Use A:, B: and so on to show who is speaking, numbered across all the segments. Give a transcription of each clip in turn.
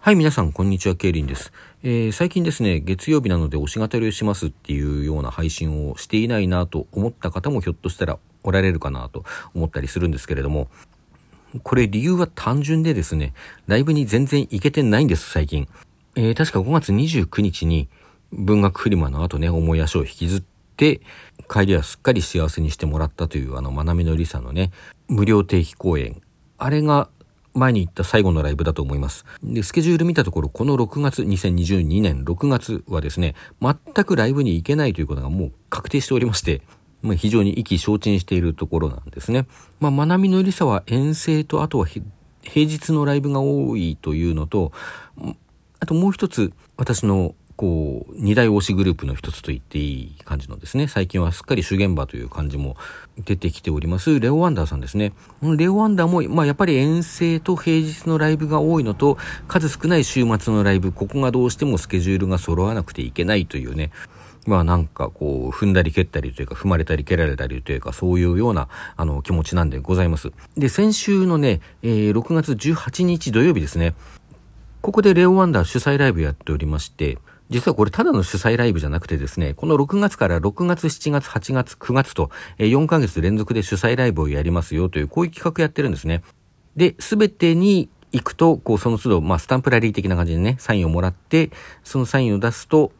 A: はい、皆さん、こんにちは、ケイリンです。えー、最近ですね、月曜日なので推し語りをしますっていうような配信をしていないなと思った方もひょっとしたらおられるかなと思ったりするんですけれども、これ理由は単純でですね、ライブに全然行けてないんです、最近。えー、確か5月29日に文学フリマの後ね、思い足を引きずって、帰りはすっかり幸せにしてもらったというあの、まなみのりさのね、無料定期公演。あれが前に行った最後のライブだと思います。で、スケジュール見たところ、この6月、2022年6月はですね、全くライブに行けないということがもう確定しておりまして、まあ、非常に意気消沈しているところなんですね。まあ、まなみのりさは遠征と、あとは平日のライブが多いというのと、あともう一つ、私のこう、二大推しグループの一つと言っていい感じのですね、最近はすっかり主現場という感じも出てきております、レオワンダーさんですね。レオワンダーも、まあやっぱり遠征と平日のライブが多いのと、数少ない週末のライブ、ここがどうしてもスケジュールが揃わなくていけないというね、まあなんかこう、踏んだり蹴ったりというか、踏まれたり蹴られたりというか、そういうような、あの、気持ちなんでございます。で、先週のね、えー、6月18日土曜日ですね、ここでレオワンダー主催ライブやっておりまして、実はこれただの主催ライブじゃなくてですね、この6月から6月、7月、8月、9月と、え4ヶ月連続で主催ライブをやりますよという、こういう企画やってるんですね。で、すべてに行くと、こう、その都度、まあ、スタンプラリー的な感じでね、サインをもらって、そのサインを出すと、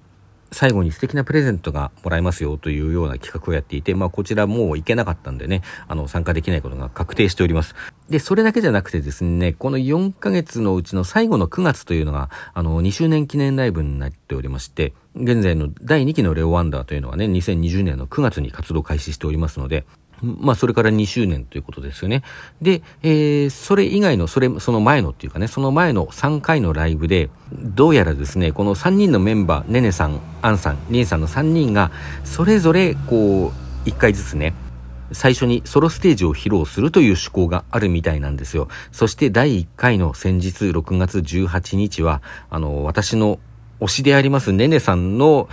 A: 最後に素敵なプレゼントがもらえますよというような企画をやっていて、まあこちらもう行けなかったんでね、あの参加できないことが確定しております。で、それだけじゃなくてですね、この4ヶ月のうちの最後の9月というのが、あの2周年記念ライブになっておりまして、現在の第2期のレオワンダーというのはね、2020年の9月に活動開始しておりますので、まあ、それから2周年ということですよね。で、えー、それ以外の、それ、その前のっていうかね、その前の3回のライブで、どうやらですね、この3人のメンバー、ねねさん、アンさん、リンさんの3人が、それぞれ、こう、1回ずつね、最初にソロステージを披露するという趣向があるみたいなんですよ。そして第1回の先日6月18日は、あの、私の推しでありますねねさんの、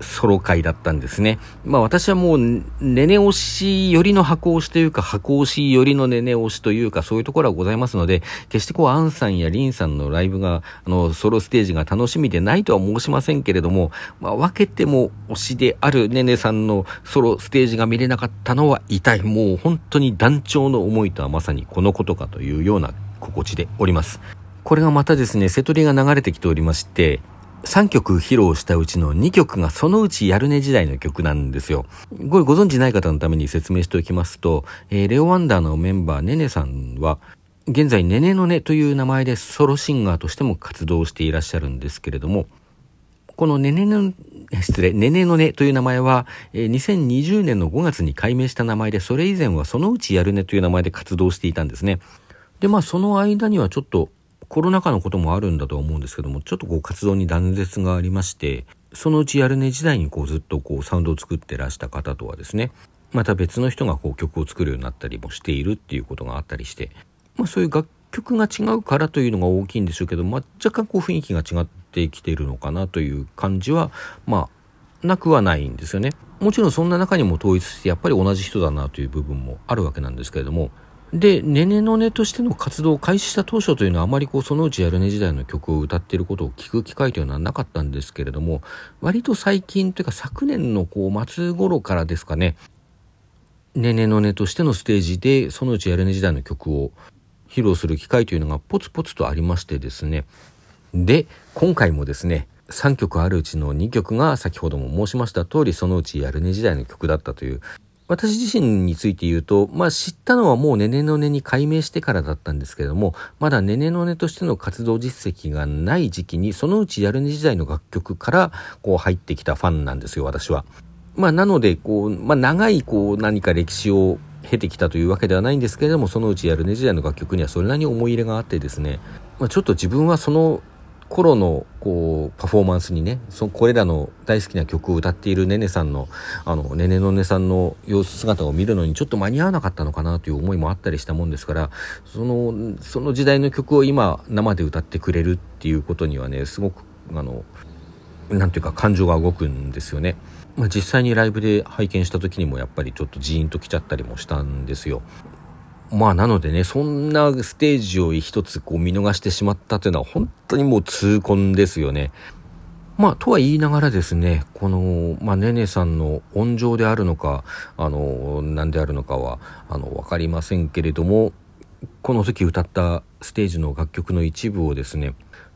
A: ソロ会だったんですね。まあ私はもう、ねね推しよりの箱推しというか、箱推しよりのねね推しというか、そういうところはございますので、決してこう、アンさんやリンさんのライブが、あの、ソロステージが楽しみでないとは申しませんけれども、まあ分けても推しであるねねさんのソロステージが見れなかったのは痛い。もう本当に団長の思いとはまさにこのことかというような心地でおります。これがまたですね、瀬戸りが流れてきておりまして、3曲披露したうちの2曲がそのうちやるね時代の曲なんですよ。これご存知ない方のために説明しておきますと、えー、レオワンダーのメンバーねねさんは、現在ねねのねという名前でソロシンガーとしても活動していらっしゃるんですけれども、このねねの、失礼、ねねのねという名前は、え、2020年の5月に改名した名前で、それ以前はそのうちやるねという名前で活動していたんですね。で、まあその間にはちょっとコロナ禍のこともあるんだと思うんですけども、ちょっとこう活動に断絶がありまして、そのうちやるね時代にこうずっとこうサウンドを作ってらした方とはですね、また別の人がこう曲を作るようになったりもしているっていうことがあったりして、まあそういう楽曲が違うからというのが大きいんでしょうけど、まあ若干こう雰囲気が違ってきているのかなという感じは、まあなくはないんですよね。もちろんそんな中にも統一してやっぱり同じ人だなという部分もあるわけなんですけれども、で、ねねのねとしての活動を開始した当初というのはあまりこうそのうちやるね時代の曲を歌っていることを聞く機会というのはなかったんですけれども、割と最近というか昨年のこう末頃からですかね、ねねのねとしてのステージでそのうちやるね時代の曲を披露する機会というのがポツポツとありましてですね。で、今回もですね、3曲あるうちの2曲が先ほども申しました通りそのうちやるね時代の曲だったという私自身について言うと、まあ知ったのはもうねねのねに改名してからだったんですけれども、まだねねのねとしての活動実績がない時期に、そのうちやるね時代の楽曲からこう入ってきたファンなんですよ、私は。まあなので、こう、まあ長いこう何か歴史を経てきたというわけではないんですけれども、そのうちやるね時代の楽曲にはそれなりに思い入れがあってですね、まあ、ちょっと自分はその頃のこうパフォーマンスにねそこれらの大好きな曲を歌っているねねさんのあのねねのねさんの様子姿を見るのにちょっと間に合わなかったのかなという思いもあったりしたもんですからそのその時代の曲を今生で歌ってくれるっていうことにはねすごくあのなんていうか感情が動くんですよね。まあ、実際にライブで拝見した時にもやっぱりちょっとジーンときちゃったりもしたんですよ。まあなのでね、そんなステージを一つこう見逃してしまったというのは本当にもう痛恨ですよね。まあ、とは言いながらですね、この、まあ、ねねさんの温情であるのか、あの、何であるのかは、あの、わかりませんけれども、この時歌ったステージの楽曲の一部をですね、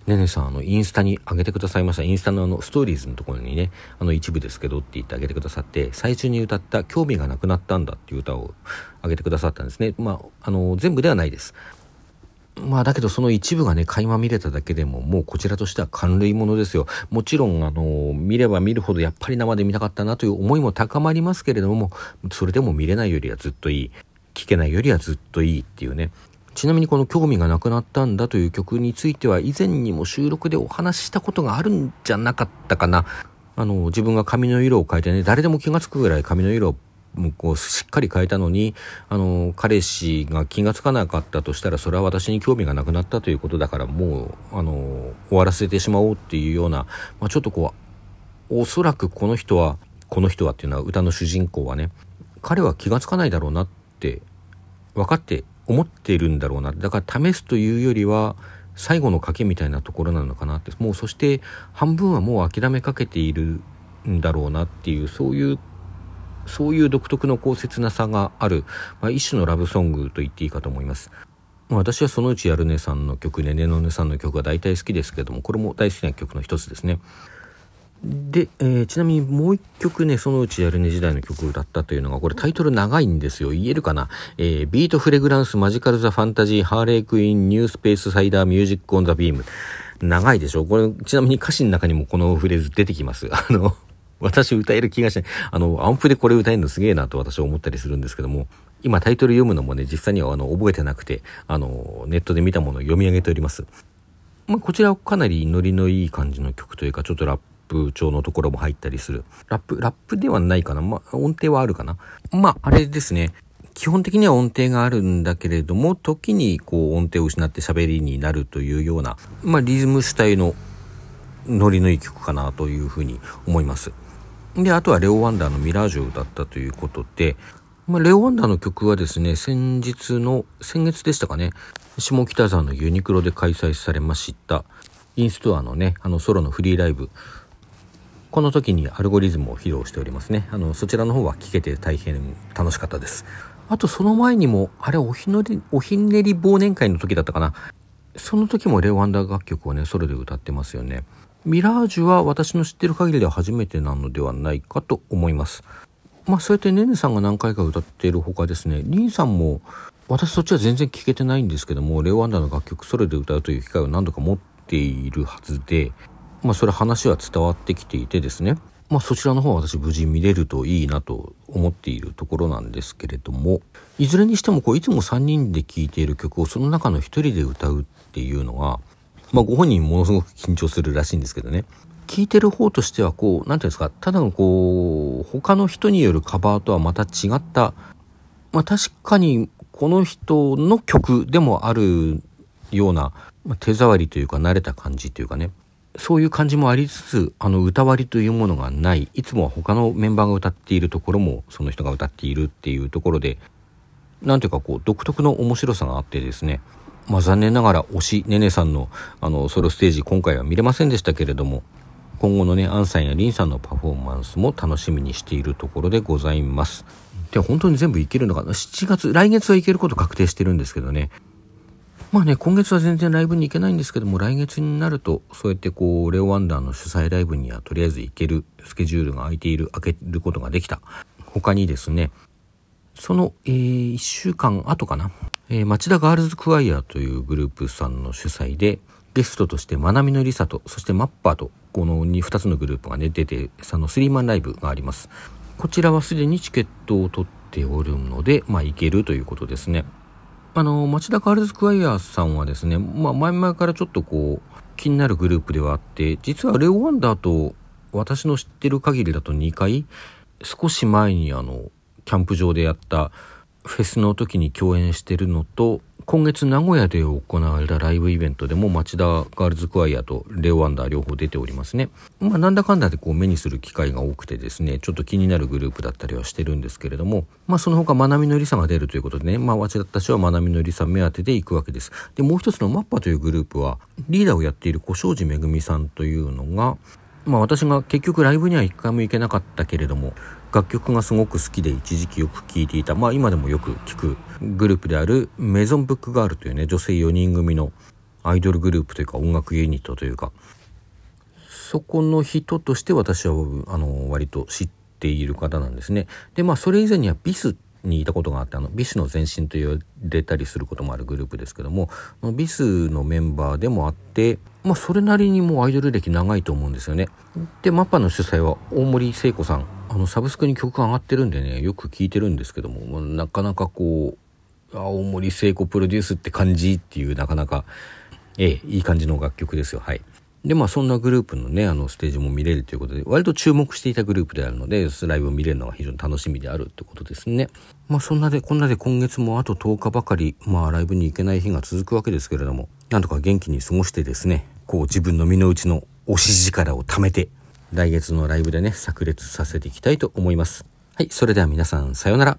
A: ねねさん、あの、インスタに上げてくださいました。インスタのあの、ストーリーズのところにね、あの、一部ですけどって言ってあげてくださって、最初に歌った興味がなくなったんだっていう歌を上げてくださったんですね。まあ、あの、全部ではないです。まあだけどその一部がね、垣間見れただけでももうこちらとしては感類ものですよ。もちろんあの、見れば見るほどやっぱり生で見たかったなという思いも高まりますけれども、それでも見れないよりはずっといい。聞けないよりはずっといいっていうね。ちなみにこの興味がなくなったんだという曲については以前にも収録でお話ししたことがあるんじゃなかったかな。あの、自分が髪の色を変えてね、誰でも気がつくぐらい髪の色をこうしっかり変えたのにあの彼氏が気が付かなかったとしたらそれは私に興味がなくなったということだからもうあの終わらせてしまおうっていうような、まあ、ちょっとこうおそらくこの人はこの人はっていうのは歌の主人公はね彼は気が付かないだろうなって分かって思っているんだろうなだから試すというよりは最後の賭けみたいなところなのかなってもうそして半分はもう諦めかけているんだろうなっていうそういうそういう独特のこう切なさがある、まあ、一種のラブソングと言っていいかと思います。私はそのうちやるねさんの曲ねねのねさんの曲が大体好きですけどもこれも大好きな曲の一つですね。で、えー、ちなみにもう一曲ね、そのうちやるね時代の曲を歌ったというのが、これタイトル長いんですよ。言えるかな？えー、ビートフレグランスマジカルザファンタジーハーレークイーンニュースペースサイダーミュージックオンザビーム。長いでしょ？これ、ちなみに歌詞の中にもこのフレーズ出てきます。あの、私歌える気がしない。あの、アンプでこれ歌えるのすげえなと私は思ったりするんですけども、今タイトル読むのもね、実際にはあの、覚えてなくて、あの、ネットで見たものを読み上げております。まあ、こちらはかなりノリのいい感じの曲というか、ちょっとラップ調のところも入ったりする。ラップ、ラップではないかな。まあ、音程はあるかな。まあ、あれですね。基本的には音程があるんだけれども、時にこう音程を失って喋りになるというような、まあ、リズム主体のノリのいい曲かなというふうに思います。で、あとはレオ・ワンダーのミラージュを歌ったということで、まあ、レオ・ワンダーの曲はですね、先日の、先月でしたかね、下北沢のユニクロで開催されました、インストアのね、あのソロのフリーライブ、この時にアルゴリズムを披露しておりますね。あの、そちらの方は聴けて大変楽しかったです。あとその前にも、あれおひのり、おひねり忘年会の時だったかな。その時もレオ・ワンダー楽曲をね、ソロで歌ってますよね。ミラージュは私の知ってる限りでは初めてなのではないかと思います。まあそうやってねねさんが何回か歌っているほかですね、リンさんも私そっちは全然聞けてないんですけども、レオ・ワンダーの楽曲それで歌うという機会を何度か持っているはずで、まあそれ話は伝わってきていてですね、まあそちらの方は私無事見れるといいなと思っているところなんですけれども、いずれにしてもこういつも3人で聴いている曲をその中の1人で歌うっていうのは、まあご本人ものすごく緊張するらしいんですけどね。聞いてる方としてはこう、なんていうんですか、ただのこう、他の人によるカバーとはまた違った、まあ確かにこの人の曲でもあるような、手触りというか慣れた感じというかね、そういう感じもありつつ、あの歌割りというものがない、いつもは他のメンバーが歌っているところもその人が歌っているっていうところで、なんていうかこう独特の面白さがあってですね、まあ、残念ながら推しねねさんのあのソロステージ今回は見れませんでしたけれども今後のねアンさんやリンさんのパフォーマンスも楽しみにしているところでございます。で本当に全部いけるのかな？7月来月はいけること確定してるんですけどね。まあね今月は全然ライブに行けないんですけども来月になるとそうやってこうレオワンダーの主催ライブにはとりあえず行けるスケジュールが空いている開けることができた他にですねその、えー、1週間後かなえー、町田ガールズクワイアというグループさんの主催で、ゲストとしてまなみのりさと、そしてマッパーと、この 2, 2つのグループがね、出て、そのスリーマンライブがあります。こちらはすでにチケットを取っておるので、まあ、行けるということですね。あの、町田ガールズクワイアさんはですね、まあ、前々からちょっとこう、気になるグループではあって、実はレオ・ワンダーと私の知ってる限りだと2回、少し前にあの、キャンプ場でやったフェスの時に共演してるのと今月名古屋で行われたライブイベントでも町田ガールズクワイアとレオアンダー両方出ておりますね。まあなんだかんだでこう目にする機会が多くてですね、ちょっと気になるグループだったりはしてるんですけれども、まあその他まなみのりさが出るということでね、まあ私はまなみのりさ目当てで行くわけです。で、もう一つのマッパというグループは、リーダーをやっている小庄司めぐみさんというのが、まあ私が結局ライブには一回も行けなかったけれども、楽曲がすごく好きで一時期よく聴いていた、まあ今でもよく聴くグループであるメゾンブックガールというね、女性4人組のアイドルグループというか音楽ユニットというか、そこの人として私はあの割と知っている方なんですね。で、まあそれ以前にはビスにいたことがあってあのビスの前身と言われたりすることもあるグループですけどもビスのメンバーでもあってまあそれなりにもうアイドル歴長いと思うんですよね。でマッパの主催は大森聖子さん。あのサブスクに曲が上がってるんでねよく聴いてるんですけどもなかなかこう大森聖子プロデュースって感じっていうなかなかええいい感じの楽曲ですよ。はい。で、まあそんなグループのね、あのステージも見れるということで、割と注目していたグループであるので、ライブを見れるのが非常に楽しみであるってことですね。まあそんなで、こんなで今月もあと10日ばかり、まあライブに行けない日が続くわけですけれども、なんとか元気に過ごしてですね、こう自分の身の内の推し力を貯めて、来月のライブでね、炸裂させていきたいと思います。はい、それでは皆さん、さようなら。